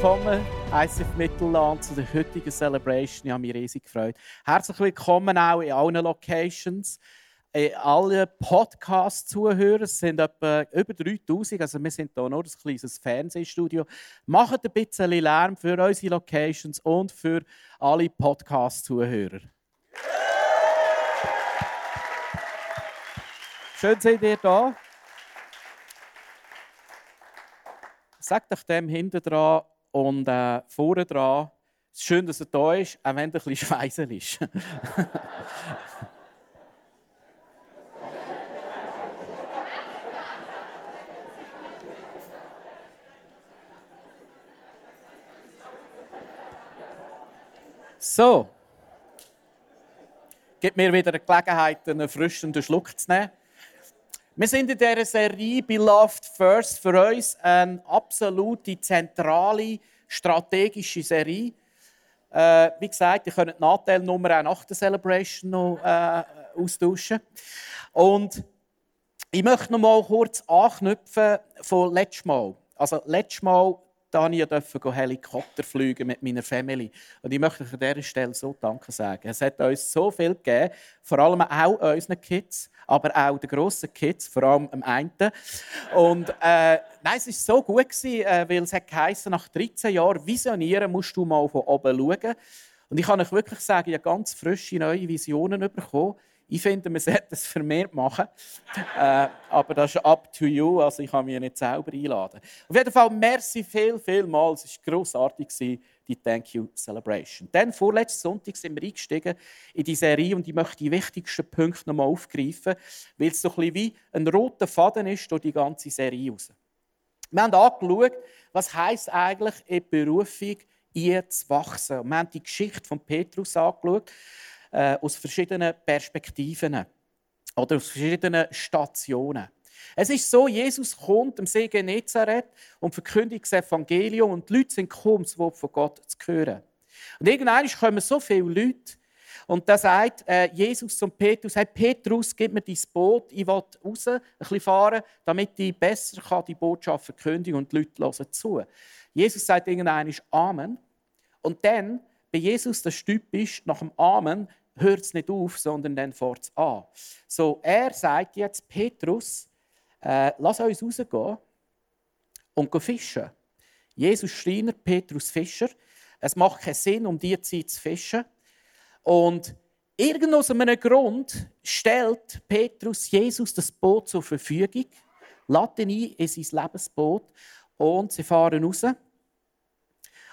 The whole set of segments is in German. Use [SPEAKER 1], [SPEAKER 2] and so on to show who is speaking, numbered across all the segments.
[SPEAKER 1] Willkommen, ICF Mittelland, zu der heutigen Celebration. Ich habe mich riesig gefreut. Herzlich willkommen auch in allen Locations. In allen Podcast-Zuhörer, es sind etwa über 3000, also wir sind hier nur ein kleines Fernsehstudio. Macht ein bisschen Lärm für unsere Locations und für alle Podcast-Zuhörer. Schön seid ihr da. Sag doch dem hinten dran und äh, vorne dran, es ist schön, dass er da ist, auch wenn er ein bisschen ist. so. Gibt mir wieder eine Gelegenheit, einen erfrischenden Schluck zu nehmen. Wir sind in dieser Serie Beloved First für uns eine absolute zentrale strategische Serie. Äh, wie gesagt, ihr könnt die Nachteilnummer auch nach der Celebration noch äh, austauschen. Und ich möchte noch mal kurz anknüpfen von letztes Mal. Also letztes Mal da durfte ich Helikopter fliegen mit meiner Familie. Und ich möchte euch an dieser Stelle so Danke sagen. Es hat uns so viel gegeben, vor allem auch unseren Kids, aber auch den grossen Kids, vor allem am einen. Und äh, nein, es war so gut, gewesen, äh, weil es hat geheißen, nach 13 Jahren visionieren musst du mal von oben schauen. Und ich kann euch wirklich sagen, ich habe ganz frische neue Visionen bekommen. Ich finde, man sollte es vermehrt machen. äh, aber das ist up to you. Also ich kann mich nicht selber einladen. Auf jeden Fall, merci viel, viel mal. Es war grossartig, die Thank You Celebration. Dann, vorletzten Sonntag, sind wir eingestiegen in die Serie und ich möchte die wichtigsten Punkte nochmal aufgreifen, weil es so ein bisschen wie ein roter Faden ist durch die ganze Serie raus. Wir haben angeschaut, was heisst eigentlich in Berufung, ihr zu wachsen. Und wir haben die Geschichte von Petrus angeschaut äh, aus verschiedenen Perspektiven oder aus verschiedenen Stationen. Es ist so, Jesus kommt am See Genezareth und verkündigt das Evangelium und die Leute sind gekommen, das Wort von Gott zu hören. Und irgendwann kommen so viele Leute und da sagt äh, Jesus zum Petrus, hey Petrus, gib mir dein Boot, ich will raus, ein bisschen fahren, damit ich besser kann die Botschaft verkündigen und die Leute hören zu. Jesus sagt irgendwann Amen. Und dann bei Jesus das typisch nach dem Amen hört es nicht auf, sondern dann fährt es an. So, er sagt jetzt, Petrus, äh, lass uns rausgehen und fischen. Jesus Schreiner, Petrus Fischer. Es macht keinen Sinn, um diese Zeit zu fischen. Und irgend aus einem Grund stellt Petrus Jesus das Boot zur Verfügung, lädt ihn ein in sein Lebensboot und sie fahren raus.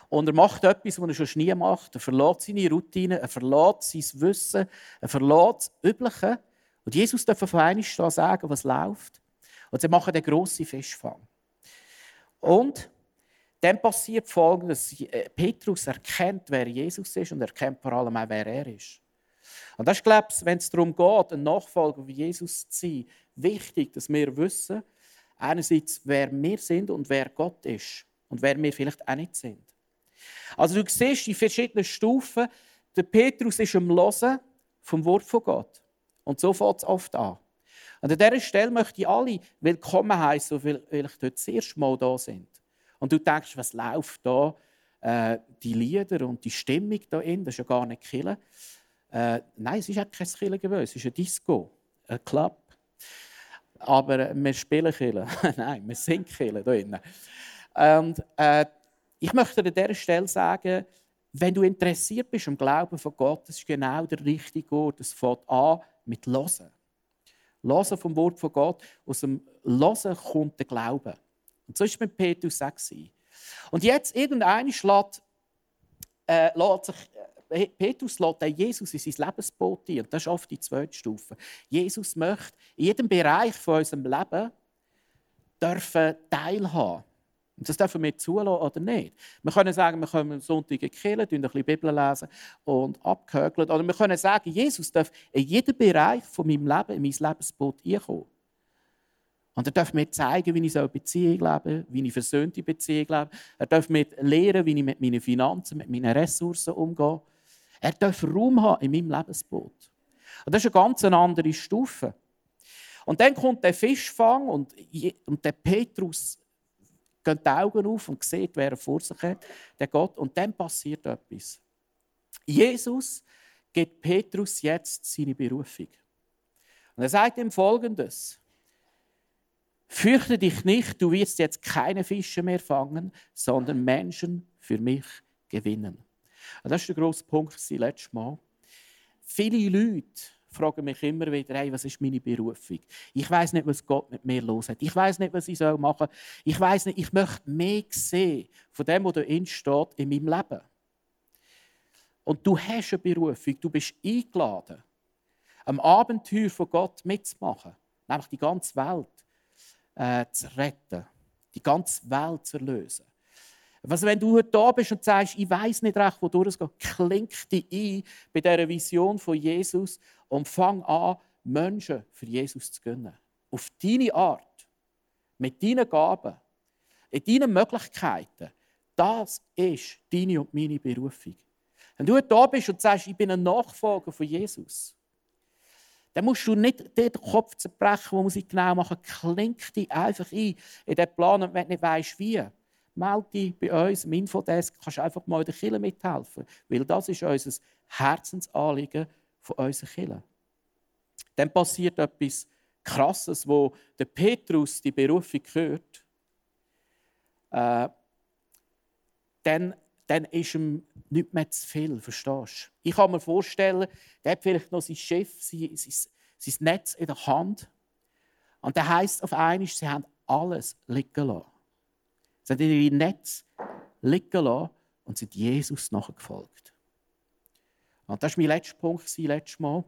[SPEAKER 1] Und er macht etwas, was er schon nie macht. Er verlässt seine Routine, er verlässt sein Wissen, er verlässt das Übliche. Und Jesus darf von einmal sagen, was läuft. Und sie machen den grossen Fischfang. Und dann passiert Folgendes. Äh, Petrus erkennt, wer Jesus ist und erkennt vor allem auch, wer er ist. Und das ist, glaube ich, wenn es darum geht, ein Nachfolger wie Jesus zu sein, wichtig, dass wir wissen, einerseits, wer wir sind und wer Gott ist und wer wir vielleicht auch nicht sind. Also du siehst die verschiedenen Stufen. Der Petrus ist am Hören vom Wort von Gott. Und so fängt es oft an. Und an dieser Stelle möchte ich alle willkommen heißen, weil ich dort das erste Mal da sind. Und du denkst, was läuft da? Äh, die Lieder und die Stimmung da in, das ist ja gar nicht Kille. Äh, nein, es ist auch kein Kille es ist ein Disco, ein Club. Aber wir spielen Kille. nein, wir sind Kille da innen. Und äh, ich möchte an dieser Stelle sagen, wenn du interessiert bist am Glauben von Gott, das ist genau der richtige Ort. Es fängt an mit Losen. Losen vom Wort von Gott. Aus dem Losen kommt der Glaube. Und so ist es mit Petrus auch. Und jetzt, irgendeiner schlägt, äh, sich, äh, Petrus lässt Jesus in sein Lebensboot ein. Und das ist oft die zweite Stufe. Jesus möchte in jedem Bereich von unserem Leben dürfen teilhaben. Und das dürfen wir zulassen oder nicht. Wir können sagen, wir können am Sonntag in die Kirche, ein bisschen Bibel lesen und abgehökeln. Oder wir können sagen, Jesus darf in jeden Bereich von meinem Leben, in mein Lebensboot einkommen. Und er darf mir zeigen, wie ich eine Beziehung lebe, wie ich versöhnte Beziehung lebe. Er darf mir lehren, wie ich mit meinen Finanzen, mit meinen Ressourcen umgehe. Er darf Raum haben in meinem Lebensboot. Und das ist eine ganz andere Stufe. Und dann kommt der Fischfang und, der Petrus geht die Augen auf und sieht, wer er vor sich hat, der Gott. Und dann passiert etwas. Jesus gibt Petrus jetzt seine Berufung. Und er sagt ihm Folgendes. Fürchte dich nicht, du wirst jetzt keine Fische mehr fangen, sondern Menschen für mich gewinnen. Und das ist der grosse Punkt das letzte Mal. Viele Leute fragen mich immer wieder, hey, was ist meine Berufung? Ich weiß nicht, was Gott mit mir los hat. Ich weiß nicht, was ich machen soll. Ich weiß nicht, ich möchte mehr sehen von dem, was da steht in meinem Leben. Und du hast eine Berufung, du bist eingeladen, am Abenteuer von Gott mitzumachen, nämlich die ganze Welt äh, zu retten, die ganze Welt zu erlösen. Was, wenn du heute da bist und sagst, ich weiß nicht recht, wo es geht, klink dich ein bei dieser Vision von Jesus und fang an, Menschen für Jesus zu gönnen. Auf deine Art, mit deinen Gaben, in deinen Möglichkeiten. Das ist deine und meine Berufung. Wenn du heute da bist und sagst, ich bin ein Nachfolger von Jesus, dann musst du nicht den Kopf zerbrechen, wo muss ich genau machen. Klink dich einfach ein in den Plan wenn du nicht weißt, wie. Melde dich bei uns im Infodesk, kannst einfach mal in der Kirche mithelfen. Weil das ist unser Herzensanliegen von unserer Kirche. Dann passiert etwas Krasses, wo der Petrus die Berufung hört. Äh, dann dann ist ihm nicht mehr zu viel, verstehst du? Ich kann mir vorstellen, der hat vielleicht noch sein Chef, sein, sein, sein Netz in der Hand. Und der heisst auf einmal, sie haben alles liegen lassen. Sie haben ihre Netz liegen lassen und sind Jesus nachgefolgt. Und das war mein letzter Punkt, letztes Mal.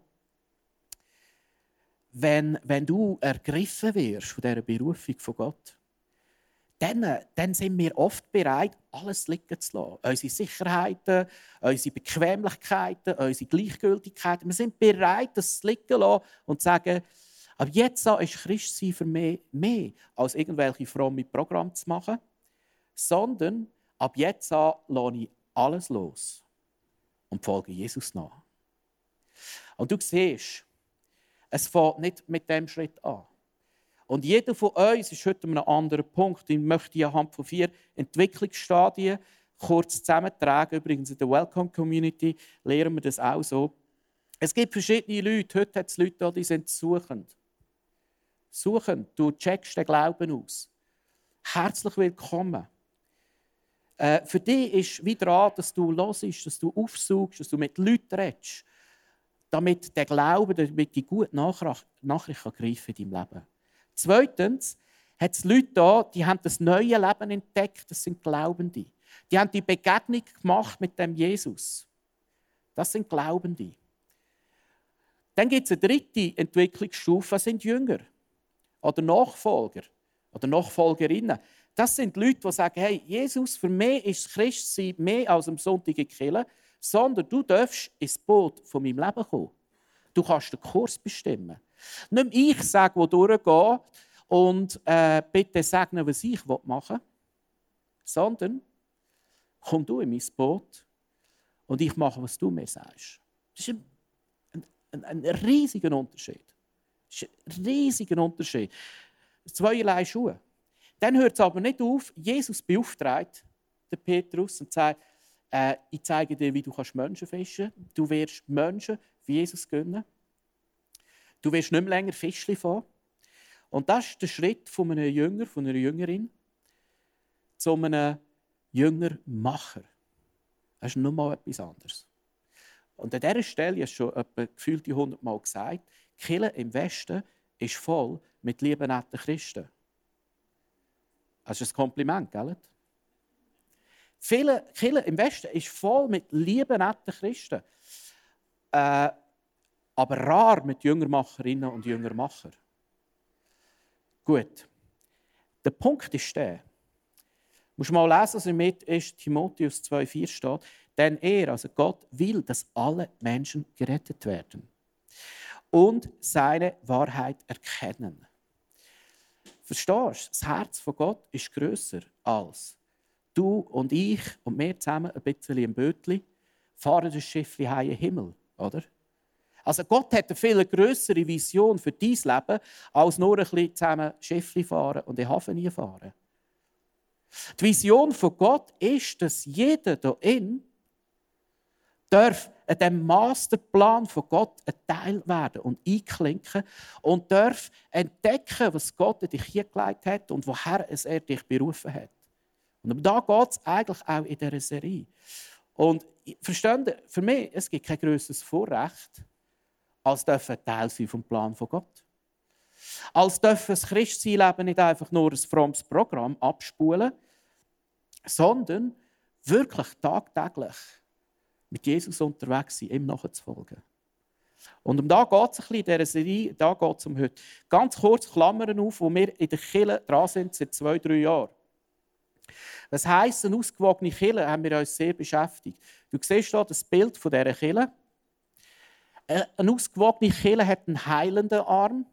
[SPEAKER 1] Wenn, wenn du ergriffen wirst von dieser Berufung von Gott, dann, dann sind wir oft bereit, alles liegen zu lassen. Unsere Sicherheiten, unsere Bequemlichkeiten, unsere Gleichgültigkeiten. Wir sind bereit, das liegen zu lassen und zu sagen, ab jetzt ist Christsein für mich mehr, als irgendwelche fromme Programme zu machen, sondern ab jetzt an lasse ich alles los und folge Jesus nach. Und du siehst, es fängt nicht mit dem Schritt an. Und jeder von uns ist heute an einem anderen Punkt. Ich möchte anhand von vier Entwicklungsstadien kurz zusammentragen. Übrigens in der Welcome Community lernen wir das auch so. Es gibt verschiedene Leute. Heute hat es Leute, die sind suchend. Suchend. Du checkst den Glauben aus. Herzlich willkommen. Äh, für dich ist wieder dass du hörst, dass du aufsuchst, dass du mit Leuten redest, damit der Glaube, damit die gute Nachricht, Nachricht greifen in deinem Leben. Zweitens hat es Leute da, die haben das neue Leben entdeckt, das sind Glaubende. Die haben die Begegnung gemacht mit dem Jesus. Das sind Glaubende. Dann gibt es eine dritte Entwicklungsstufe, das sind Jünger oder Nachfolger oder Nachfolgerinnen. Das sind Leute, die sagen, hey, Jesus, für mich ist Christsein mehr als am Sonntag in sondern du darfst ins Boot von meinem Leben kommen. Du kannst den Kurs bestimmen. Nicht ich sage, wo durchgehen und äh, bitte segnen, was ich machen will, sondern komm du in mein Boot und ich mache, was du mir sagst. Das ist ein, ein, ein riesiger Unterschied. Das ist ein riesiger Unterschied. Zweierlei Schuhe. Dann hört es aber nicht auf. Jesus beauftragt den Petrus und sagt, äh, ich zeige dir, wie du Menschen fischen kannst. Du wirst Menschen wie Jesus gönnen. Du wirst nicht mehr länger Fischli fahren. Und das ist der Schritt von einem Jünger, von einer Jüngerin, zu einem Jüngermacher. Das ist nur mal etwas anderes. Und an dieser Stelle, ich schon etwa gefühlte 100 Mal gesagt, die Kirche im Westen ist voll mit lieben, netten Christen. Das ist ein Kompliment, gell? Viele Kirche im Westen ist voll mit lieben, netten Christen. Äh, aber rar mit Jüngermacherinnen und Jüngermacher. Gut. Der Punkt ist der. Du musst mal lesen, was mit 1. Timotheus 2,4 steht. Denn er, also Gott, will, dass alle Menschen gerettet werden und seine Wahrheit erkennen. Verstehst du? Das Herz von Gott ist grösser als du und ich und wir zusammen ein bisschen im Bötli fahren das Schiff in den Himmel, oder? Also Gott hat eine viel größere Vision für dein Leben, als nur ein bisschen zusammen Schiff fahren und in den Hafen fahren. Die Vision von Gott ist, dass jeder hier in darf an dem Masterplan von Gott ein Teil werden und einklinken und darf entdecken, was Gott in dich hingelegt hat und woher es er dich berufen hat. Und um da geht es eigentlich auch in dieser Serie. Und verstehen für mich, es gibt kein größeres Vorrecht, als dürfen Teil sein vom Plan von Gott. Als dürfen das Christsein nicht einfach nur ein frommes Programm abspulen, sondern wirklich tagtäglich mit Jesus unterwegs sein, ihm nachzufolgen. Und um da geht es ein bisschen in dieser Serie, da geht es um heute. Ganz kurz Klammern auf, wo wir in der Kille dran sind seit zwei, drei Jahren. Was heisst, eine ausgewogene Kille haben wir uns sehr beschäftigt. Du siehst hier das Bild dieser Kille. Äh, eine ausgewogene Kille hat einen heilenden Arm.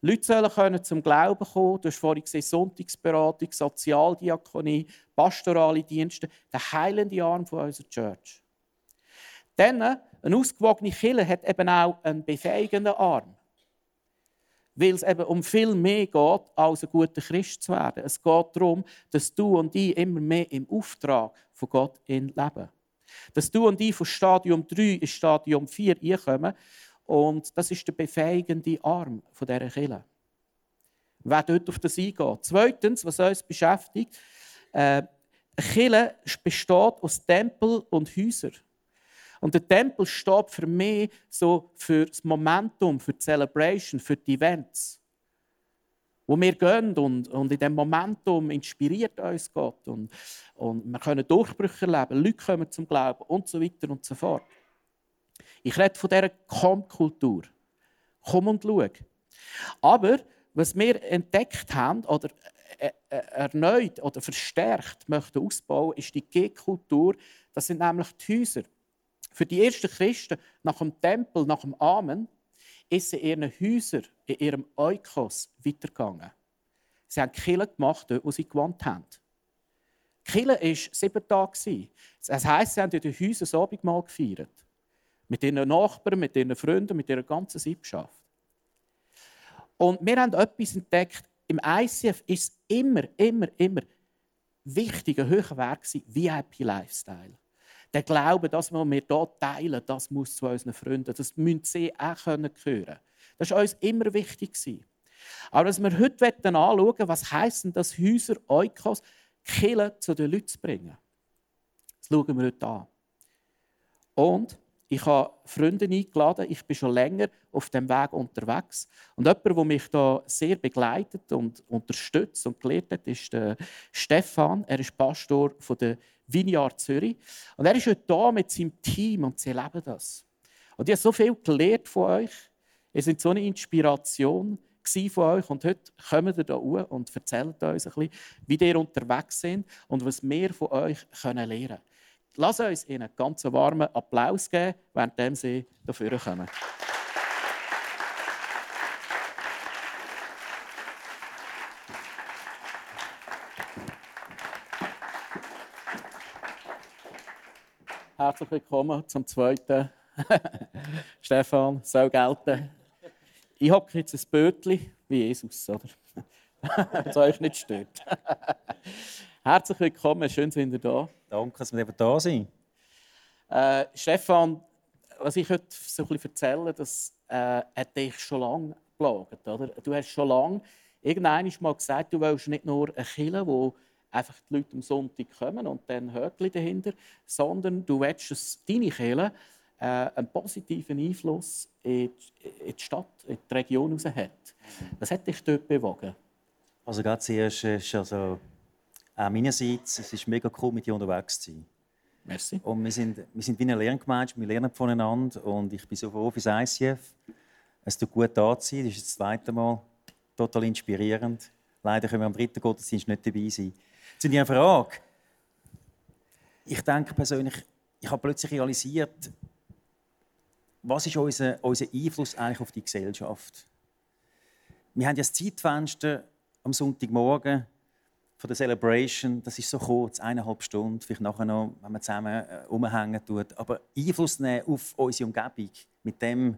[SPEAKER 1] Leute sollen können zum Glauben kommen. Du hast vorhin gesehen, Sonntagsberatung, Sozialdiakonie, pastorale Dienste. Der heilende Arm von unserer Church. Dann, eine ausgewogene Kille hat eben auch einen befähigenden Arm. Weil es eben um viel mehr geht, als ein guter Christ zu werden. Es geht darum, dass du und ich immer mehr im Auftrag von Gott leben. Dass du und ich von Stadium 3 in Stadium 4 einkommen und das ist der befähigende Arm von dieser Kille. Wer dort auf das eingeht. Zweitens, was uns beschäftigt, äh, Kille besteht aus Tempel und Häusern. Und der Tempel steht für mich so für das Momentum, für die Celebration, für die Events. Wo wir gehen und, und in diesem Momentum inspiriert uns Gott. Und, und wir können Durchbrüche erleben, Leute kommen zum Glauben und so weiter und so fort. Ich rede von dieser Komm-Kultur. Komm und schau. Aber was wir entdeckt haben oder äh, äh, erneut oder verstärkt möchten ausbauen, ist die G-Kultur. Das sind nämlich die Häuser. Für die ersten Christen nach dem Tempel, nach dem Amen, ist in ihren Häusern, in ihrem Eukos weitergegangen. Sie haben Kille gemacht, wo sie gewohnt haben. Kille war sieben Tage. Das heisst, sie haben in den Häusern das Abendmahl gefeiert. Mit ihren Nachbarn, mit ihren Freunden, mit ihrer ganzen Siebschaft. Und wir haben etwas entdeckt. Im ICF ist es immer, immer, immer wichtig, ein höherer Wert VIP-Lifestyle. Der Glaube, dass wir hier teilen, das muss zu unseren Freunden, das müssen sie auch hören können. Das war uns immer wichtig. Aber dass wir heute anschauen was heisst denn das, Häuser, Eukos, Killen zu den Leuten zu bringen. Das schauen wir heute an. Und ich habe Freunde eingeladen. Ich bin schon länger auf dem Weg unterwegs. Und jemand, der mich da sehr begleitet und unterstützt und gelehrt hat, ist der Stefan. Er ist Pastor von der Vineyard Zürich. Und er ist heute da mit seinem Team und sie erleben das. Und ich habe so viel gelernt von euch. Ihr seid so eine Inspiration von euch. Und heute kommen ihr hier und erzählen uns ein bisschen, wie ihr unterwegs sind und was wir von euch lernen können. Lass uns ihnen einen ganz warmen Applaus geben, während sie dafür kommen. Herzlich willkommen zum zweiten. Stefan, soll gelten. Ich habe jetzt ein Bötchen wie Jesus, oder? das euch nicht stört. Herzlich willkommen, schön sind ihr da.
[SPEAKER 2] Danke, dass wir da sind.
[SPEAKER 1] Äh, Stefan, was ich heute so ein bisschen erzähle, das äh, hat dich schon lange geplagt. Oder? Du hast schon lange irgendwann mal gesagt, du willst nicht nur eine Kirche, die einfach die Leute am Sonntag kommen und dann Höckli dahinter, sondern du willst, dass deine Kirche äh, einen positiven Einfluss in die Stadt, in die Region raus hat. Was hat dich dort bewogen?
[SPEAKER 2] Also ganz zuerst ist also auch meinerseits, es ist mega cool, mit dir unterwegs zu sein.
[SPEAKER 1] Merci.
[SPEAKER 2] Und wir sind, wir sind wie eine Lerngemeinschaft, wir lernen voneinander und ich bin so froh fürs ICF. Es tut gut da zu sein, das ist das zweite Mal total inspirierend. Leider können wir am dritten Gottesdienst nicht dabei sein. Die eine Frage. Ich denke persönlich, ich habe plötzlich realisiert, was ist unser, unser Einfluss eigentlich auf die Gesellschaft? Wir haben ja das Zeitfenster am Sonntagmorgen von der Celebration, das ist so kurz, eineinhalb Stunden, vielleicht nachher noch, wenn man zusammen äh, umhängen tut. Aber Einfluss nehmen auf unsere Umgebung, mit dem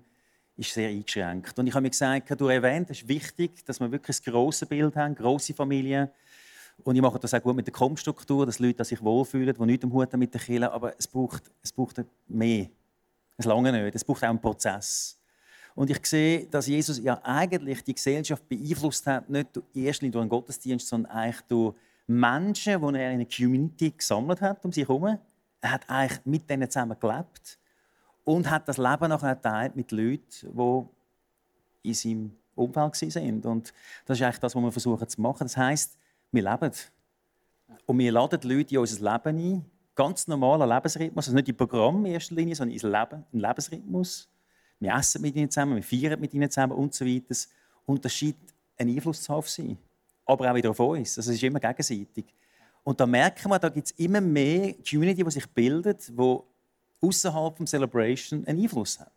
[SPEAKER 2] ist sehr eingeschränkt. Und ich habe mir gesagt, du erwähnt, es ist wichtig, dass wir wirklich das grosse Bild haben, grosse Familien. Und ich mache das auch gut mit der Kommstruktur, dass Leute sich wohlfühlen, die nichts am Hut haben mit der Kirche. Aber es braucht, es braucht mehr. Es lange nicht. Es braucht auch einen Prozess. Und ich sehe, dass Jesus ja eigentlich die Gesellschaft beeinflusst hat, nicht erst durch einen Gottesdienst, sondern eigentlich durch Menschen, die er in einer Community gesammelt hat um sich herum. Er hat eigentlich mit denen zusammen gelebt und hat das Leben nachher geteilt mit Leuten, die in seinem Umfeld waren. Und das ist eigentlich das, was wir versuchen zu machen. Das heißt, wir leben. Und wir laden die Leute in unser Leben ein. Ganz normaler Lebensrhythmus. Also nicht im Programm in erster Linie, sondern ins Leben, ein Lebensrhythmus. Wir essen mit ihnen zusammen, wir feiern mit ihnen zusammen und so weiter. Und das scheint einen Einfluss zu haben auf sie. Aber auch wieder auf uns. Also es ist immer gegenseitig. Und da merken wir, da gibt es immer mehr Community, die sich bildet, die außerhalb des Celebration einen Einfluss hat.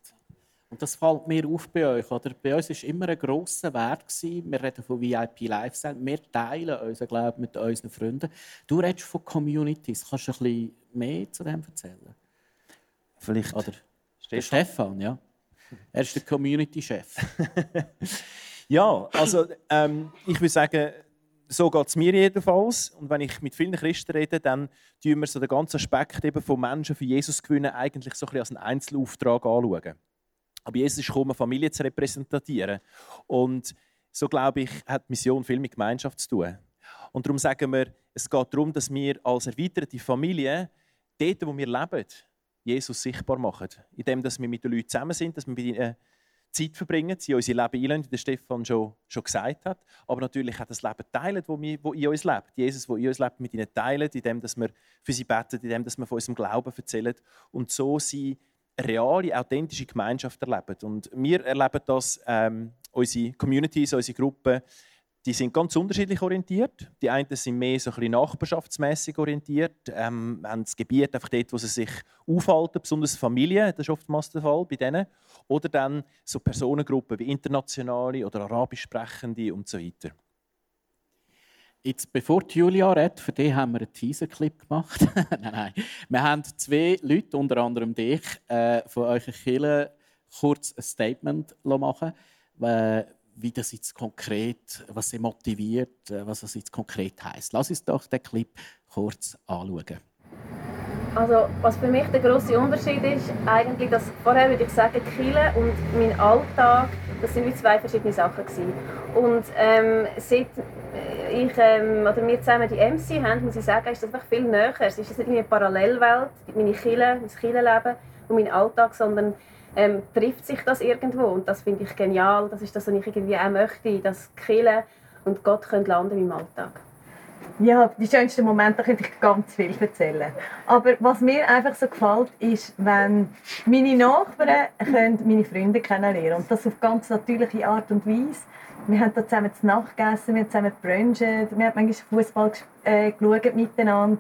[SPEAKER 1] Und das fällt mir auf bei euch. Oder? Bei uns war immer ein grosser Wert. Gewesen. Wir reden von VIP Lifestyle. Wir teilen unseren Glauben mit unseren Freunden. Du redest von Communities. Kannst du ein bisschen mehr zu dem erzählen?
[SPEAKER 2] Vielleicht.
[SPEAKER 1] Oder Stefan, Stefan ja. Er ist der Community-Chef.
[SPEAKER 3] ja, also ähm, ich würde sagen, so geht es mir jedenfalls. Und wenn ich mit vielen Christen rede, dann tun wir so den ganzen Aspekt eben von Menschen für Jesus gewinnen eigentlich so ein bisschen als einen Einzelauftrag anschauen. Aber Jesus ist gekommen, Familie zu repräsentieren. Und so glaube ich, hat die Mission viel mit Gemeinschaft zu tun. Und darum sagen wir, es geht darum, dass wir als erweiterte Familie dort, wo wir leben, Jesus sichtbar machen. Indem wir mit den Leuten zusammen sind, dass wir mit ihnen Zeit verbringen, sie in unser Leben einladen, wie der Stefan schon, schon gesagt hat. Aber natürlich auch das Leben teilen, das in uns lebt. Jesus, der in uns lebt, mit ihnen teilen, indem wir für sie beten, indem wir von unserem Glauben erzählen. Und so sie reale, authentische Gemeinschaft erleben. Und wir erleben das, ähm, unsere Communities, unsere Gruppen, die sind ganz unterschiedlich orientiert. Die einen sind mehr so ein bisschen nachbarschaftsmässig orientiert, ähm, haben das Gebiet einfach dort, wo sie sich aufhalten, besonders Familien, das ist oftmals der Fall bei denen. Oder dann so Personengruppen wie internationale oder arabisch sprechende und so weiter.
[SPEAKER 1] Jetzt, bevor Julia redet, für die haben wir einen Teaser-Clip gemacht. nein, nein. Wir haben zwei Leute, unter anderem dich, äh, von eurer Kirche kurz ein Statement machen äh, wie das jetzt konkret, was sie motiviert, äh, was das jetzt konkret heißt. Lass uns doch den Clip kurz anschauen.
[SPEAKER 4] Also, was für mich der große Unterschied ist, eigentlich, dass vorher würde ich sagen, Kille und mein Alltag, das sind wie zwei verschiedene Sachen gewesen. Und ähm, seit ich ähm, oder wir zusammen die MC haben, muss ich sagen, ist das einfach viel näher. Es ist nicht eine Parallelwelt, meine Kille, mein Killenleben und mein Alltag, sondern ähm, trifft sich das irgendwo und das finde ich genial. Das ist das, was ich irgendwie auch möchte, dass Kirche und Gott können landen im Alltag.
[SPEAKER 5] Ja, die schönsten Momente könnte ich ganz viel erzählen. Aber was mir einfach so gefällt, ist, wenn meine Nachbarn können meine Freunde kennenlernen und das auf ganz natürliche Art und Weise. Wir haben da zusammen zu Nacht gegessen, wir haben zusammen brunchen, wir haben manchmal Fußball äh, geschaut miteinander.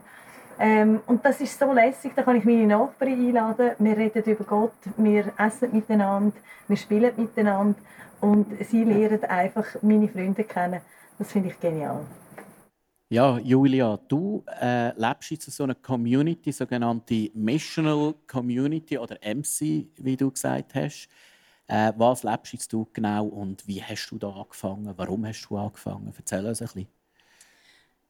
[SPEAKER 5] Ähm, und das ist so lässig, da kann ich meine Nachbarn einladen. Wir reden über Gott, wir essen miteinander, wir spielen miteinander und sie lernen einfach meine Freunde kennen. Das finde ich genial.
[SPEAKER 1] Ja, Julia, du äh, lebst jetzt in so einer Community, sogenannte Missional Community oder MC, wie du gesagt hast. Äh, was lebst jetzt du genau und wie hast du da angefangen? Warum hast du angefangen? Erzähl uns ein bisschen.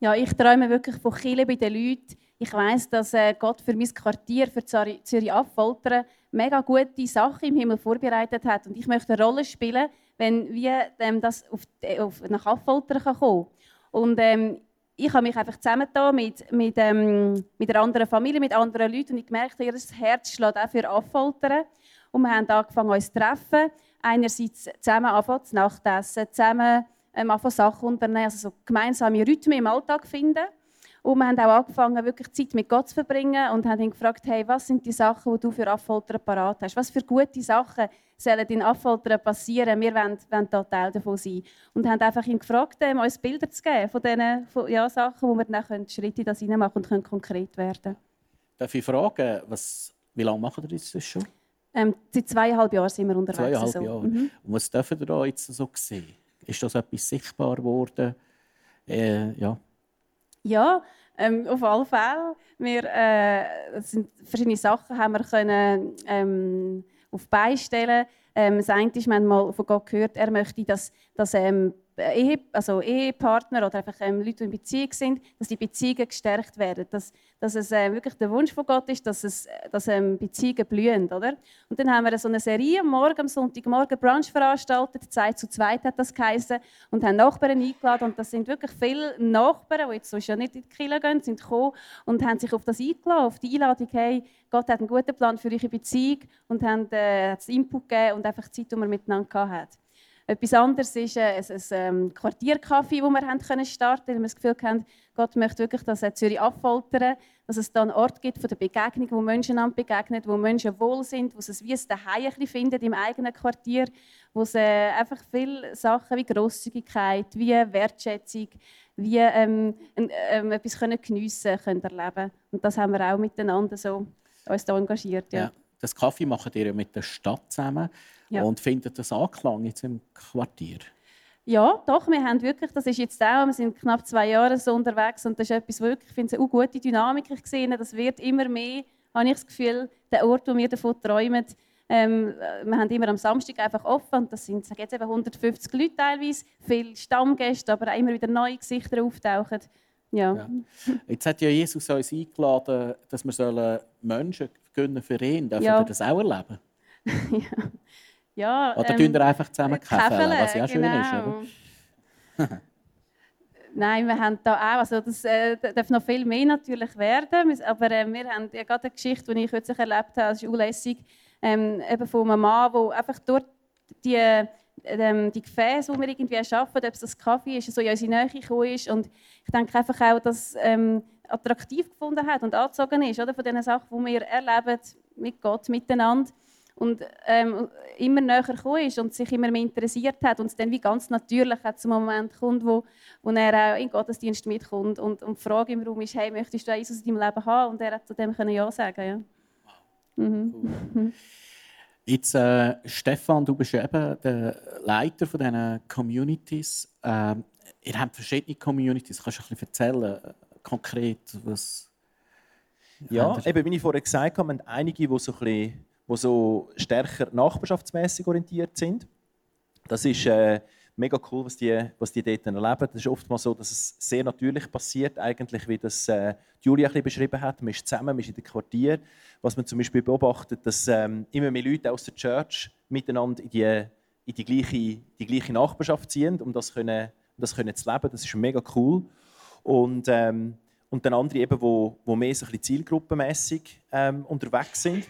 [SPEAKER 6] Ja, ich träume wirklich von Chile bei den Leuten. Ich weiß, dass äh, Gott für mein Quartier, für Zürich-Affoltern, mega gute Sachen im Himmel vorbereitet hat. Und ich möchte eine Rolle spielen, wenn wir ähm, das auf, auf, nach Affoltern kommen. Und ähm, ich habe mich einfach zusammengetan mit, mit, ähm, mit einer anderen Familie, mit anderen Leuten und ich merkte, ihr Herz schlägt auch für Affoltern. Und wir haben angefangen, uns zu treffen. Einerseits zusammen anfangen zu Nachtessen, zusammen ähm, anfangen Sachen unternehmen, also so gemeinsame Rhythmen im Alltag finden. Und wir haben auch angefangen, wirklich Zeit mit Gott zu verbringen und haben ihn gefragt, hey, was sind die Sachen, die du für Affoltern parat hast? Was für gute Sachen sollen in Affoltern passieren? Wir wollen, wollen da Teil davon sein. Und haben einfach ihn gefragt, ähm, uns Bilder zu geben von diesen von, ja, Sachen, wo wir dann können Schritte das machen und können konkret werden
[SPEAKER 1] Darf ich fragen, was, wie lange machen ihr das schon?
[SPEAKER 6] Ähm, seit zweieinhalb Jahren sind wir unterwegs.
[SPEAKER 1] Zweieinhalb so. Jahre. Mhm. Und was dürfen ihr da jetzt so sehen? Ist das etwas sichtbar geworden? Äh, ja.
[SPEAKER 6] Ja, ähm, auf alle Fälle. Wir, äh, sind verschiedene Sachen haben wir können, ähm, auf beistellen. Ähm, das eine ist, wir haben mal von Gott gehört, er möchte, dass, dass ähm, Ehe, also Ehepartner oder einfach ähm, Leute, die in Beziehung sind, dass die Beziehungen gestärkt werden. Dass, dass es äh, wirklich der Wunsch von Gott ist, dass, es, dass ähm, Beziehungen blühen. Oder? Und dann haben wir so eine Serie am Morgen, am Sonntagmorgen Brunch veranstaltet. Zeit zu zweit hat das geheißen. Und haben Nachbarn eingeladen. Und das sind wirklich viele Nachbarn, die jetzt sonst ja nicht in die Kirche gehen, sind gekommen und haben sich auf das eingeladen, auf die Einladung, hey, Gott hat einen guten Plan für eure Beziehung und haben äh, das Input gegeben und einfach Zeit, die wir miteinander hatten. Etwas anderes ist äh, ein, ein, ähm, Quartierkaffee, das wir haben können starten weil wir das Gefühl haben, Gott möchte wirklich, dass er Zürich abfoltern, dass es da einen Ort gibt von der Begegnung, wo Menschen einander begegnen, wo Menschen wohl sind, wo sie es wie ein Daheim finden im eigenen Quartier, wo sie äh, einfach viele Sachen wie Grosszügigkeit, wie Wertschätzung, wie ähm, ähm, etwas können geniessen können erleben. Und das haben wir auch miteinander so uns da engagiert. Ja. ja
[SPEAKER 1] das Kaffee macht ihr mit der Stadt zusammen ja. und findet das Anklang jetzt im Quartier?
[SPEAKER 6] Ja, doch, wir haben wirklich, das ist jetzt auch, wir sind knapp zwei Jahre so unterwegs und das ist etwas, wirklich, ich finde es eine gute Dynamik. Ich sehe, das wird immer mehr, habe ich das Gefühl, der Ort, wo wir davon träumen, ähm, wir haben immer am Samstag einfach offen und das sind jetzt eben 150 Leute teilweise, viele Stammgäste, aber auch immer wieder neue Gesichter auftauchen. Ja. ja.
[SPEAKER 1] Jetzt hat ja Jesus uns eingeladen, dass wir Menschen gönnen für ihn. Dürfen ja. wir das auch erleben?
[SPEAKER 6] ja. Ja.
[SPEAKER 1] Oder ähm, wir einfach zusammen käfeln, was ja schön
[SPEAKER 6] genau. ist, oder? Nein, wir haben da auch, also das äh, darf noch viel mehr natürlich werden, aber äh, wir haben ja gerade eine Geschichte, die ich kürzlich erlebt habe, das ist unlässig, ähm, eben von einem Mann, der einfach dort die ähm, die Gefäße, die wir irgendwie erschaffen, ob es das Kaffee ist, so in unsere Nähe gekommen ist. Und ich denke einfach auch, dass ähm, attraktiv gefunden hat und angezogen ist oder, von den Sachen, die wir erleben mit Gott miteinander und ähm, immer näher gekommen ist und sich immer mehr interessiert hat und es dann wie ganz natürlich hat zum Moment kommt, wo, wo er auch in den Gottesdienst mitkommt und, und die Frage im Raum ist, hey, möchtest du Jesus in deinem Leben haben? Und er hat zu dem können ja sagen. Ja. Mhm.
[SPEAKER 1] Cool. Jetzt, äh, Stefan, du bist eben der Leiter von diesen Communities. Ähm, ihr habt verschiedene Communities. Kannst du ein bisschen erzählen, äh, konkret, was...
[SPEAKER 3] Ja, eben, wie ich vorher gesagt habe, haben einige, die so, ein bisschen, die so stärker nachbarschaftsmäßig orientiert sind. Das ist... Äh, mega cool, was die, was die dort erleben. Das ist oftmals so, dass es sehr natürlich passiert, eigentlich, wie das äh, Julia beschrieben hat. Man ist zusammen, man ist in dem Quartier. Was man zum Beispiel beobachtet, dass ähm, immer mehr Leute aus der Church miteinander in die, in die, gleiche, die gleiche Nachbarschaft ziehen, um das, können, um das können zu leben. Das ist mega cool. Und, ähm, und dann andere, eben, wo, wo mehr so zielgruppenmässig ähm, unterwegs sind.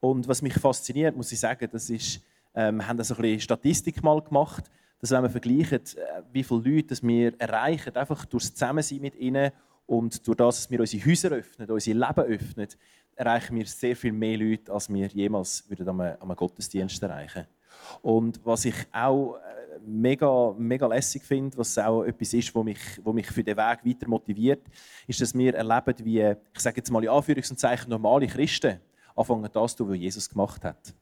[SPEAKER 3] Und was mich fasziniert, muss ich sagen, das ist, ähm, haben so ein bisschen Statistik mal gemacht dass wenn wir vergleichen, äh, wie viele Leute wir erreichen, einfach durch das Zusammensein mit ihnen und durch das, dass wir unsere Häuser öffnen, unser Leben öffnen, erreichen wir sehr viel mehr Leute, als wir jemals würden am, am Gottesdienst erreichen. Und was ich auch äh, mega, mega lässig finde, was auch etwas ist, was mich, was mich für den Weg weiter motiviert, ist, dass wir erleben, wie, ich sage jetzt mal in Anführungs- und Zeichen, normale Christen anfangen, das zu tun, was Jesus gemacht hat.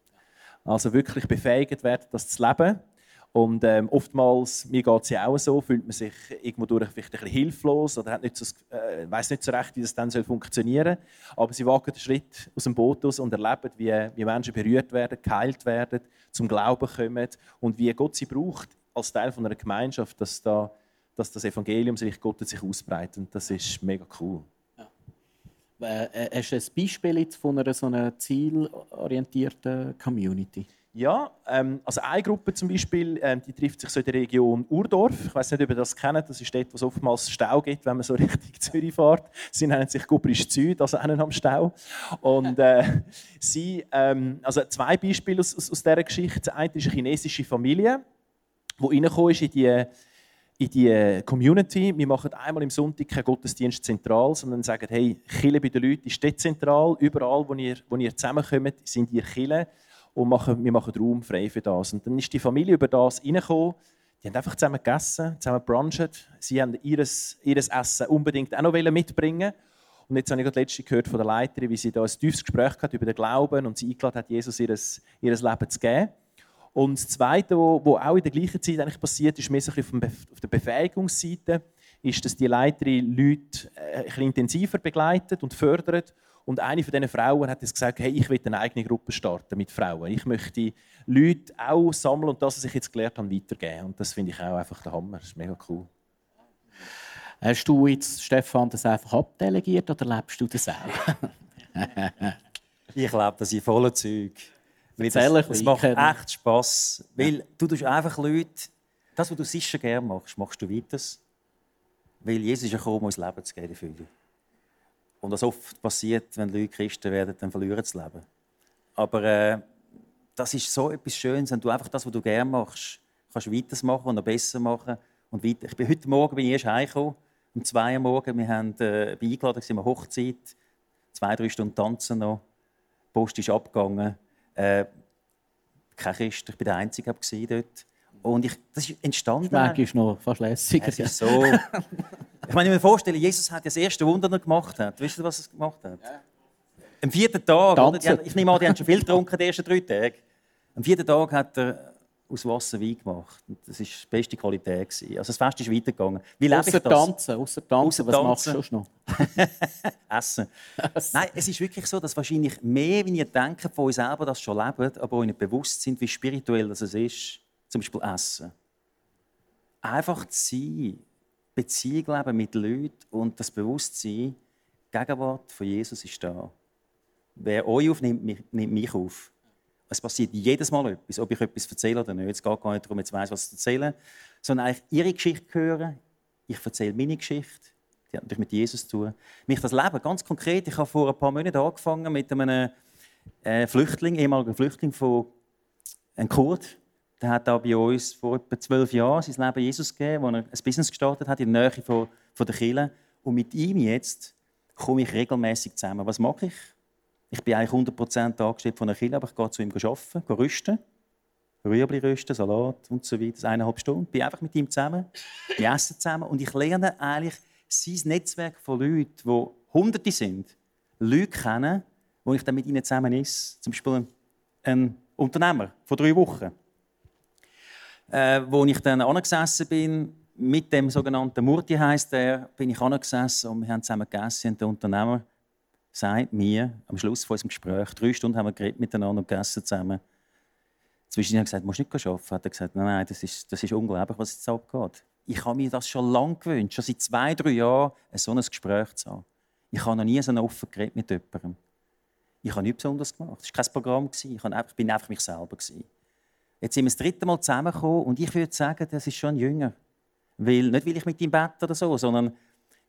[SPEAKER 3] Also wirklich befähigt werden, das zu leben und ähm, oftmals, mir geht es ja auch so, fühlt man sich irgendwo durch vielleicht ein bisschen hilflos oder hat nicht so, äh, weiß nicht so recht, wie das dann soll funktionieren soll. Aber sie wagen den Schritt aus dem Boot aus und erleben, wie, wie Menschen berührt werden, geheilt werden, zum Glauben kommen und wie Gott sie braucht als Teil von einer Gemeinschaft, dass, da, dass das Evangelium sich Gott sich ausbreitet. Und das ist mega cool.
[SPEAKER 1] Ja. Äh, hast du ein Beispiel von einer so einer zielorientierten Community?
[SPEAKER 3] Ja, ähm, also eine Gruppe zum Beispiel, ähm, die trifft sich so in der Region Urdorf. Ich weiß nicht, ob ihr das kennt. Das ist dort, wo es oftmals Stau gibt, wenn man so Richtung Zürich fährt. Sie nennen sich Gubrisch Süd, also einen am Stau. Und äh, sie, ähm, also zwei Beispiele aus, aus, aus dieser Geschichte. Das eine ist eine chinesische Familie, die reingekommen ist in die in die Community. Wir machen einmal im Sonntag keinen Gottesdienst zentral, sondern sagen, hey, Chile bei den Leuten ist dezentral. Überall, wo ihr, wo ihr zusammenkommt, sind ihr Chile und machen, wir machen Raum frei für das. Und dann ist die Familie über das reingekommen. Die haben einfach zusammen gegessen, zusammen bruncht. Sie haben ihr, Essen unbedingt auch noch mitbringen und jetzt habe ich gerade letztens gehört von der Leiterin, wie sie da ein tiefes Gespräch hat über den Glauben und sie eingeladen hat, Jesus ihr Leben zu geben. Und das Zweite, was auch in der gleichen Zeit eigentlich passiert, ist mehr so ein auf der Befähigungsseite, ist, dass die Leiterin Leute äh, ein bisschen intensiver begleitet und fördert und eine von diesen Frauen hat jetzt gesagt, hey, ich will eine eigene Gruppe starten mit Frauen. Ich möchte Leute auch sammeln und das, was ich jetzt gelernt habe, weitergeben. Und das finde ich auch einfach der Hammer. Das ist mega cool.
[SPEAKER 1] Hast du jetzt, Stefan, das einfach abdelegiert oder lebst du das auch?
[SPEAKER 2] ich lebe das in vollen Zeug. Das, das macht echt Spass. Weil du tust einfach Leute, das, was du sicher gerne machst, machst du weiter. Weil Jesus ist gekommen, um uns Leben zu geben dafür. Und was oft passiert, wenn Leute Christen werden, dann verlieren sie das Leben. Aber äh, das ist so etwas Schönes, wenn du einfach das, was du gerne machst, kannst weitermachen und noch besser machen. Und weiter. Ich bin, heute Morgen bin ich erst heimgekommen, um zwei Uhr morgen. Wir haben äh, eingeladen, wir Hochzeit, zwei, drei Stunden tanzen noch. Die Post ist abgegangen. Äh, kein Christ, ich war der Einzige dort. Und ich, das ist entstanden.
[SPEAKER 1] Das ist noch fast lässiger.
[SPEAKER 2] Es ist so. Ich meine, ich mir vorstellen, Jesus hat das erste Wunder noch gemacht. Hat. Wisst ihr, was er gemacht hat? Ja. Am vierten Tag? Die, ich nehme an, die haben schon viel getrunken, die ersten drei Tage. Am vierten Tag hat er aus Wasser Wein gemacht. das war die beste Qualität. Also das Fest ist weitergegangen.
[SPEAKER 1] Wie lebe ich das? Tanzen, außer Tanzen, was tanzen. machst du schon
[SPEAKER 2] noch? Essen. Nein, es ist wirklich so, dass wahrscheinlich mehr, wie ihr denkt, von uns selber das schon leben, aber euch nicht bewusst sind, wie spirituell das ist. Zum Beispiel Essen. Einfach zu sein, Beziehung leben mit Leuten und das Bewusstsein, die Gegenwart von Jesus ist da. Wer euch aufnimmt, nimmt mich auf. Es passiert jedes Mal etwas, ob ich etwas erzähle oder nicht. Es geht gar nicht darum, jetzt weiss, was zu erzählen, sondern eigentlich ihre Geschichte hören. Ich erzähle meine Geschichte. Die hat natürlich mit Jesus zu tun. Mich das Leben, ganz konkret. Ich habe vor ein paar Monaten angefangen mit einem äh, Flüchtling, ehemaligen Flüchtling von einem Kurd, der hat da bei uns vor etwa zwölf Jahren sein Leben Jesus gegeben, wo er ein Business gestartet hat in der Nähe von, von der Kirche. Und mit ihm jetzt komme ich regelmäßig zusammen. Was mache ich? Ich bin eigentlich 100% angestellt von der Kirche, aber ich gehe zu ihm arbeiten, gehe rüsten. Rüebli rüsten, Salat und so weiter. Eineinhalb Stunden. Ich bin einfach mit ihm zusammen. Wir essen zusammen. Und ich lerne eigentlich sein Netzwerk von Leuten, die Hunderte sind, Leute kennen, wo ich dann mit ihnen zusammen ist. Zum Beispiel ein Unternehmer von drei Wochen äh, wo ich dann angesessen bin, mit dem sogenannten Murti heißt er, bin ich angesessen und wir haben zusammen gegessen. Und der Unternehmer sagt mir am Schluss von unserem Gespräch, drei Stunden haben wir geredet miteinander und gegessen zusammen. Zwischendurch hat er gesagt, du musst nicht arbeiten. Hat er gesagt, nein, nein, das ist, das ist unglaublich, was jetzt abgeht. Ich habe mir das schon lange gewünscht, schon seit zwei, drei Jahren, so ein Gespräch zu haben. Ich habe noch nie so offen geredet mit jemandem. Ich habe nichts Besonderes gemacht. Es war kein Programm. Ich, bin einfach mich selber. Jetzt sind wir das dritte Mal zusammengekommen und ich würde sagen, das ist schon Jünger. Weil, nicht weil ich mit ihm bete oder so, sondern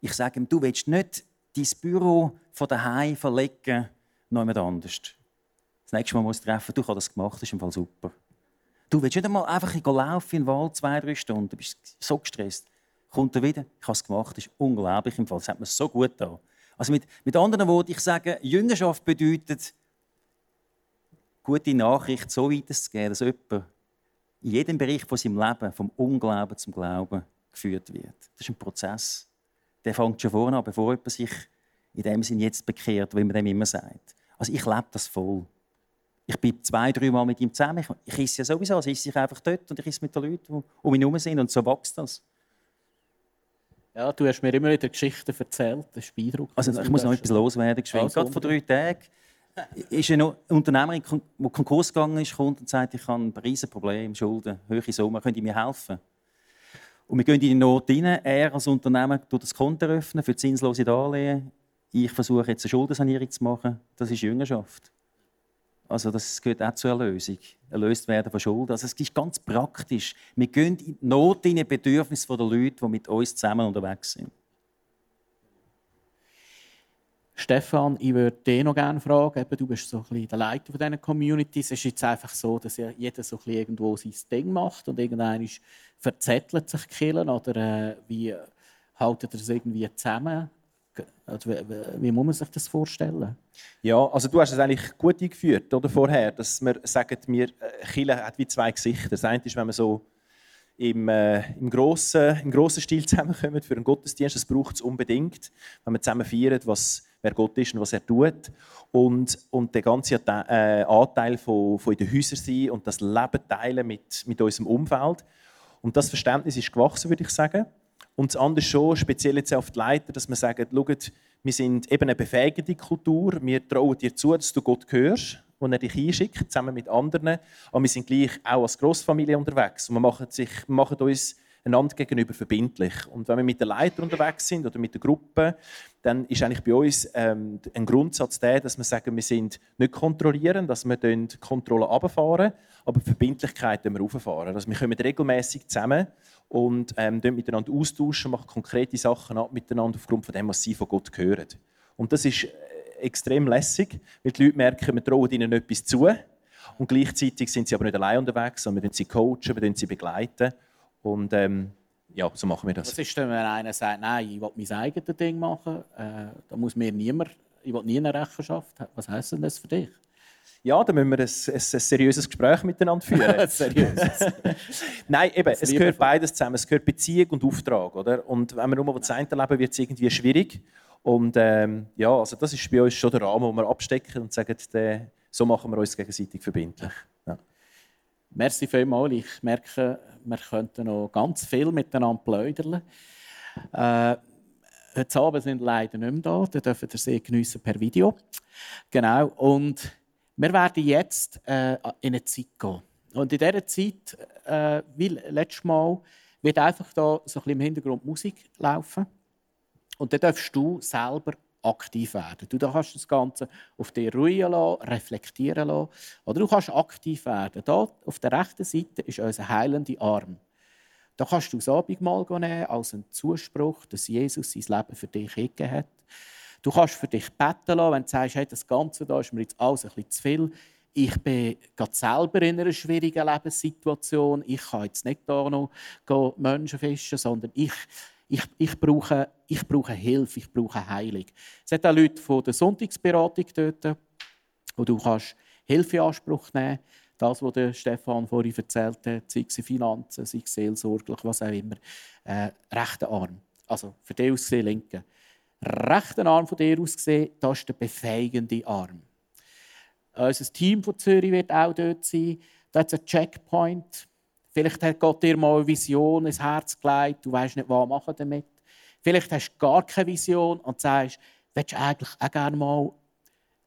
[SPEAKER 2] ich sage ihm, du willst nicht dein Büro von daheim verlegen, noch jemand anders. Das nächste Mal muss ich treffen, du hast das gemacht, das ist im Fall super. Du willst nicht einmal einfach laufen in den Wald, zwei, drei Stunden, du bist so gestresst. Kommt er wieder, ich habe es gemacht, das ist unglaublich im Fall, das hat mir so gut getan. Also mit, mit anderen Worten, ich sage, Jüngerschaft bedeutet, gute Nachricht so weiterzugeben, dass jemand in jedem Bereich von seinem Leben vom Unglauben zum Glauben geführt wird. Das ist ein Prozess. Der fängt schon vorne an, bevor jemand sich in dem Sinn jetzt bekehrt, wie man dem immer sagt. Also ich lebe das voll. Ich bin zwei, drei Mal mit ihm zusammen. Ich, esse ja sowieso, also ich esse einfach dort und ich esse mit den Leuten, die um mich herum sind und so wächst das.
[SPEAKER 1] Ja, du hast mir immer wieder Geschichten erzählt, das ist beeindruckend.
[SPEAKER 2] Also ich muss noch etwas loswerden, geschwind. Gerade vor drei Tagen ist eine Unternehmerin, die Konkurs gegangen ist, kommt und sagt, ich habe ein Problem, Schulden, hohe Summen, könnt ihr mir helfen? Und wir gehen in die Not rein. Er als Unternehmer tut das Konto öffnen für zinslose Darlehen. Ich versuche jetzt eine Schuldensanierung zu machen. Das ist Jüngerschaft. Also das gehört auch zur Erlösung. Erlöst werden von Schuld. Also es ist ganz praktisch. Wir gehen in die Not in die Bedürfnisse der Leute, die mit uns zusammen unterwegs sind.
[SPEAKER 1] Stefan, ich würde dich noch gerne fragen. Eben, du bist so ein bisschen der Leiter von diesen Communities. Es ist jetzt einfach so, dass jeder so ein bisschen irgendwo sein Ding macht und irgendwann verzettelt sich Killen oder äh, wie haltet ihr das irgendwie zusammen? Also, wie, wie, muss man sich das vorstellen?
[SPEAKER 3] Ja, also du hast es eigentlich gut eingeführt oder vorher, dass wir sagen, wir äh, Chile hat wie zwei Gesichter. Das eine ist, wenn man so im, äh, im, grossen, im grossen Stil zusammenkommen für einen Gottesdienst. Das braucht es unbedingt, wenn wir zusammen feiern, was, wer Gott ist und was er tut. Und, und der ganze äh, Anteil von, von in den Häusern sein und das Leben teilen mit, mit unserem Umfeld. Und das Verständnis ist gewachsen, würde ich sagen. Und das andere schon, speziell jetzt auf die Leiter, dass wir sagen, schaut, wir sind eben eine befähigende Kultur. Wir trauen dir zu, dass du Gott hörst, wo er dich einschickt, zusammen mit anderen. Aber wir sind gleich auch als Großfamilie unterwegs. Und wir machen, sich, wir machen uns einander gegenüber verbindlich. Und wenn wir mit den Leitern unterwegs sind oder mit der Gruppe, dann ist eigentlich bei uns ähm, ein Grundsatz der, dass wir sagen, wir sind nicht kontrollieren, dass wir die Kontrolle runterfahren, aber die Verbindlichkeit wir rauffahren. Also wir kommen regelmäßig zusammen und ähm, miteinander austauschen, machen konkrete Sachen ab miteinander aufgrund von dem, was sie von Gott hören. Und das ist äh, extrem lässig, weil die Leute merken, wir trauen ihnen etwas zu und gleichzeitig sind sie aber nicht allein unterwegs, sondern wir sie coachen, wir sie begleiten und ähm, ja, so machen wir das.
[SPEAKER 1] Was ist denn, wenn einer sagt, nein, ich will mein eigenes Ding machen, äh, da muss mir niemand, ich will nie eine Rechenschaft. Was heisst denn das für dich?
[SPEAKER 3] Ja, da müssen wir ein, ein, ein seriöses Gespräch miteinander führen. seriöses. Nein, eben, es gehört beides zusammen. Es gehört Beziehung und Auftrag. Oder? Und wenn wir nur das eine leben, wird es irgendwie schwierig. Und ähm, ja, also das ist bei uns schon der Rahmen, wo wir abstecken und sagen, der, so machen wir uns gegenseitig verbindlich. Ja.
[SPEAKER 1] Merci vielmals. Ich merke, wir könnten noch ganz viel miteinander plaudern. Äh, heute Abend sind leider nicht mehr da. Dann dürfen ihr sie geniessen per Video. Genau. Und wir werden jetzt äh, in eine Zeit gehen. Und in dieser Zeit, äh, wie letztes Mal, wird einfach da so ein bisschen im Hintergrund Musik laufen. Und dann darfst du selber aktiv werden. Du kannst das Ganze auf dir ruhen lassen, reflektieren lassen. Oder du kannst aktiv werden. Hier auf der rechten Seite ist unser heilender Arm. Da kannst du das Abendmahl nehmen als einen Zuspruch, dass Jesus sein Leben für dich gegeben hat. Du kannst für dich beten lassen, wenn du sagst, hey, das Ganze da ist mir jetzt alles ein bisschen zu viel. Ich bin gerade selber in einer schwierigen Lebenssituation. Ich kann jetzt nicht da noch Menschen fischen, sondern ich ich, ich, brauche, ich brauche Hilfe, ich brauche Heilung. Es hat auch Leute von der Sonntagsberatung dort, wo du kannst Hilfe in Anspruch nehmen Das, was Stefan vorhin erzählt hat, sei es Finanzen, sei es seelsorglich, was auch immer. Äh, rechter Arm. Also für dich aus gesehen, linken. Rechter Arm von dir aus gesehen, das ist der befähigende Arm. Unser Team von Zürich wird auch dort sein. Da es einen Checkpoint. Vielleicht hat Gott dir mal eine Vision ins Herz gelegt, du weißt nicht, was machen damit. Vielleicht hast du gar keine Vision und sagst, willst du eigentlich auch gerne mal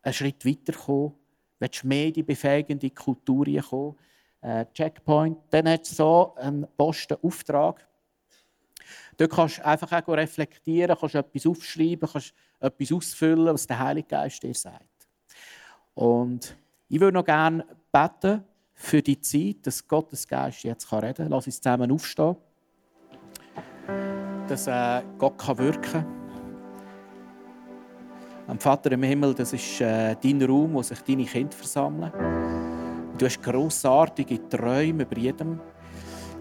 [SPEAKER 1] einen Schritt weiterkommen? Willst du mehr in die befähigende Kultur kommen? Äh, Checkpoint. Dann hat es so einen Postenauftrag. Dort kannst du einfach auch reflektieren, kannst etwas aufschreiben, kannst etwas ausfüllen, was der Heilige Geist dir sagt. Und ich würde noch gerne beten für die Zeit, dass Gottes Geist jetzt reden kann. Lass uns zusammen aufstehen. Dass äh, Gott kann wirken kann. Am Vater im Himmel, das ist äh, dein Raum, wo sich deine Kinder versammeln. Du hast grossartige Träume über jedem.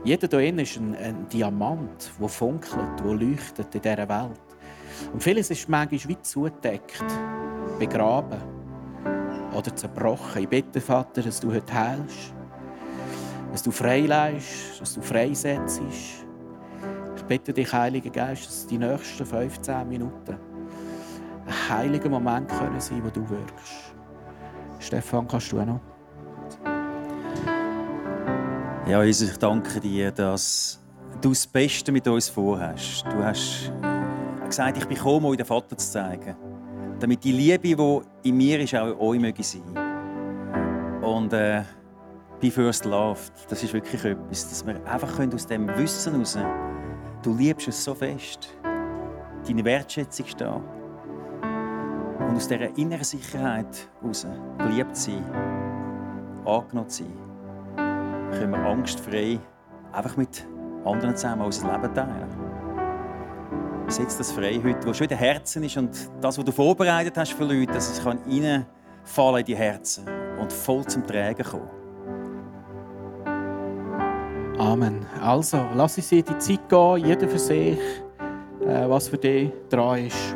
[SPEAKER 1] Jeder hier ist ein, ein Diamant, der funkelt, der leuchtet in dieser Welt. Und vieles ist manchmal wie zugedeckt, begraben oder zerbrochen. Ich bitte, Vater, dass du heute heilst, dass du freileist, dass du freisetzt. Ich bitte dich, Heiliger Geist, dass die nächsten 15 Minuten ein heiliger Moment können sein, wo du wirkst. Stefan, kannst du auch noch?
[SPEAKER 2] Ja, Jesus, ich danke dir, dass du das Beste mit uns vorhast. Du hast gesagt, ich bin gekommen, um euch den Vater zu zeigen damit die Liebe, die in mir ist, auch in euch möge sein. Und äh, be first loved, das ist wirklich etwas, dass wir einfach aus dem Wissen heraus, du liebst es so fest, deine Wertschätzung da. Und aus dieser inneren Sicherheit heraus, geliebt sein, angenommen sein, können wir angstfrei einfach mit anderen zusammen unser Leben teilen. Setz das frei heute, wo schon in den Herzen ist und das, was du vorbereitet hast für Leute, dass es reinfallen kann in die Herzen und voll zum Tragen kommen.
[SPEAKER 1] Amen. Also, lass uns in die Zeit gehen, jeder für sich, äh, was für dich dran ist.